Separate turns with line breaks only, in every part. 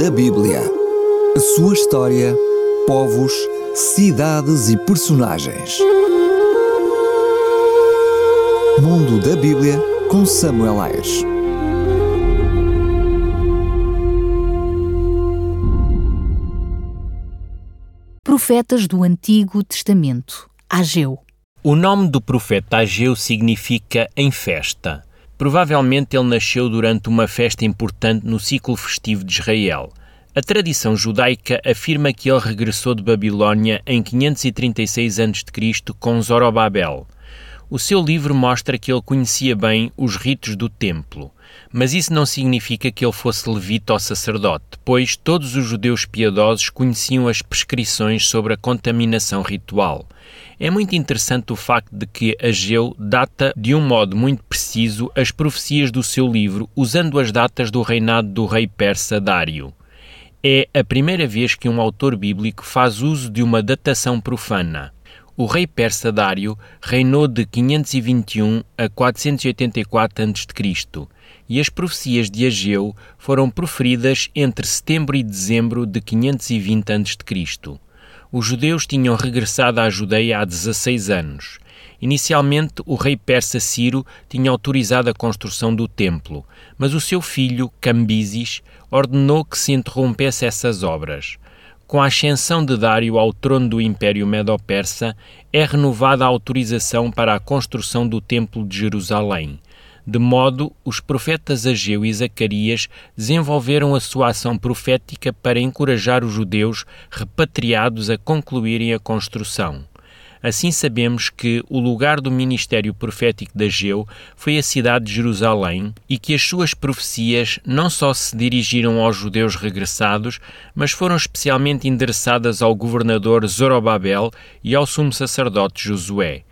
da Bíblia. A sua história, povos, cidades e personagens. Mundo da Bíblia com Samuel Ayres.
Profetas do Antigo Testamento. Ageu.
O nome do profeta Ageu significa em festa. Provavelmente ele nasceu durante uma festa importante no ciclo festivo de Israel. A tradição judaica afirma que ele regressou de Babilônia em 536 a.C. com Zorobabel. O seu livro mostra que ele conhecia bem os ritos do templo, mas isso não significa que ele fosse levita ou sacerdote, pois todos os judeus piedosos conheciam as prescrições sobre a contaminação ritual. É muito interessante o facto de que Ageu data de um modo muito preciso as profecias do seu livro, usando as datas do reinado do rei persa Dário. É a primeira vez que um autor bíblico faz uso de uma datação profana. O rei persa Dário reinou de 521 a 484 a.C. e as profecias de Ageu foram proferidas entre setembro e dezembro de 520 a.C. Os judeus tinham regressado à Judeia há 16 anos. Inicialmente, o rei persa Ciro tinha autorizado a construção do templo, mas o seu filho, Cambises, ordenou que se interrompesse essas obras. Com a ascensão de Dário ao trono do Império Medo-Persa, é renovada a autorização para a construção do Templo de Jerusalém. De modo, os profetas Ageu e Zacarias desenvolveram a sua ação profética para encorajar os judeus repatriados a concluírem a construção. Assim sabemos que o lugar do ministério profético de Ageu foi a cidade de Jerusalém e que as suas profecias não só se dirigiram aos judeus regressados, mas foram especialmente endereçadas ao governador Zorobabel e ao sumo sacerdote Josué.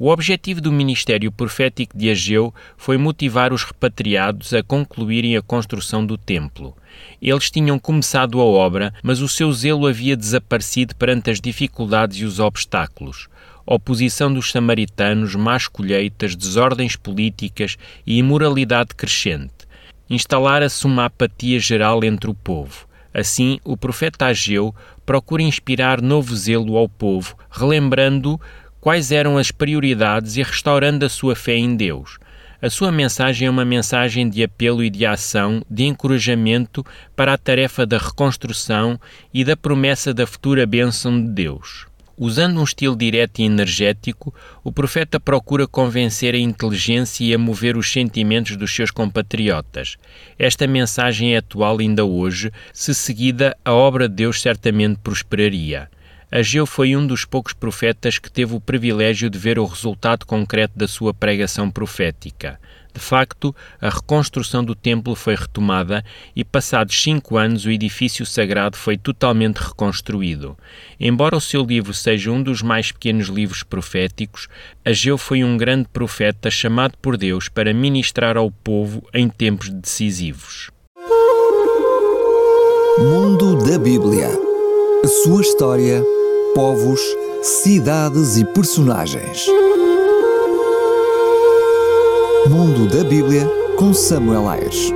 O objetivo do ministério profético de Ageu foi motivar os repatriados a concluírem a construção do templo. Eles tinham começado a obra, mas o seu zelo havia desaparecido perante as dificuldades e os obstáculos. Oposição dos samaritanos, más colheitas, desordens políticas e imoralidade crescente. Instalara-se uma apatia geral entre o povo. Assim, o profeta Ageu procura inspirar novo zelo ao povo, relembrando quais eram as prioridades e restaurando a sua fé em Deus. A sua mensagem é uma mensagem de apelo e de ação, de encorajamento para a tarefa da reconstrução e da promessa da futura bênção de Deus. Usando um estilo direto e energético, o profeta procura convencer a inteligência e a mover os sentimentos dos seus compatriotas. Esta mensagem é atual ainda hoje, se seguida, a obra de Deus certamente prosperaria. Ageu foi um dos poucos profetas que teve o privilégio de ver o resultado concreto da sua pregação profética. De facto, a reconstrução do templo foi retomada e, passados cinco anos, o edifício sagrado foi totalmente reconstruído. Embora o seu livro seja um dos mais pequenos livros proféticos, Ageu foi um grande profeta chamado por Deus para ministrar ao povo em tempos decisivos.
Mundo da Bíblia. A sua história povos, cidades e personagens. Mundo da Bíblia com Samuel Ayres.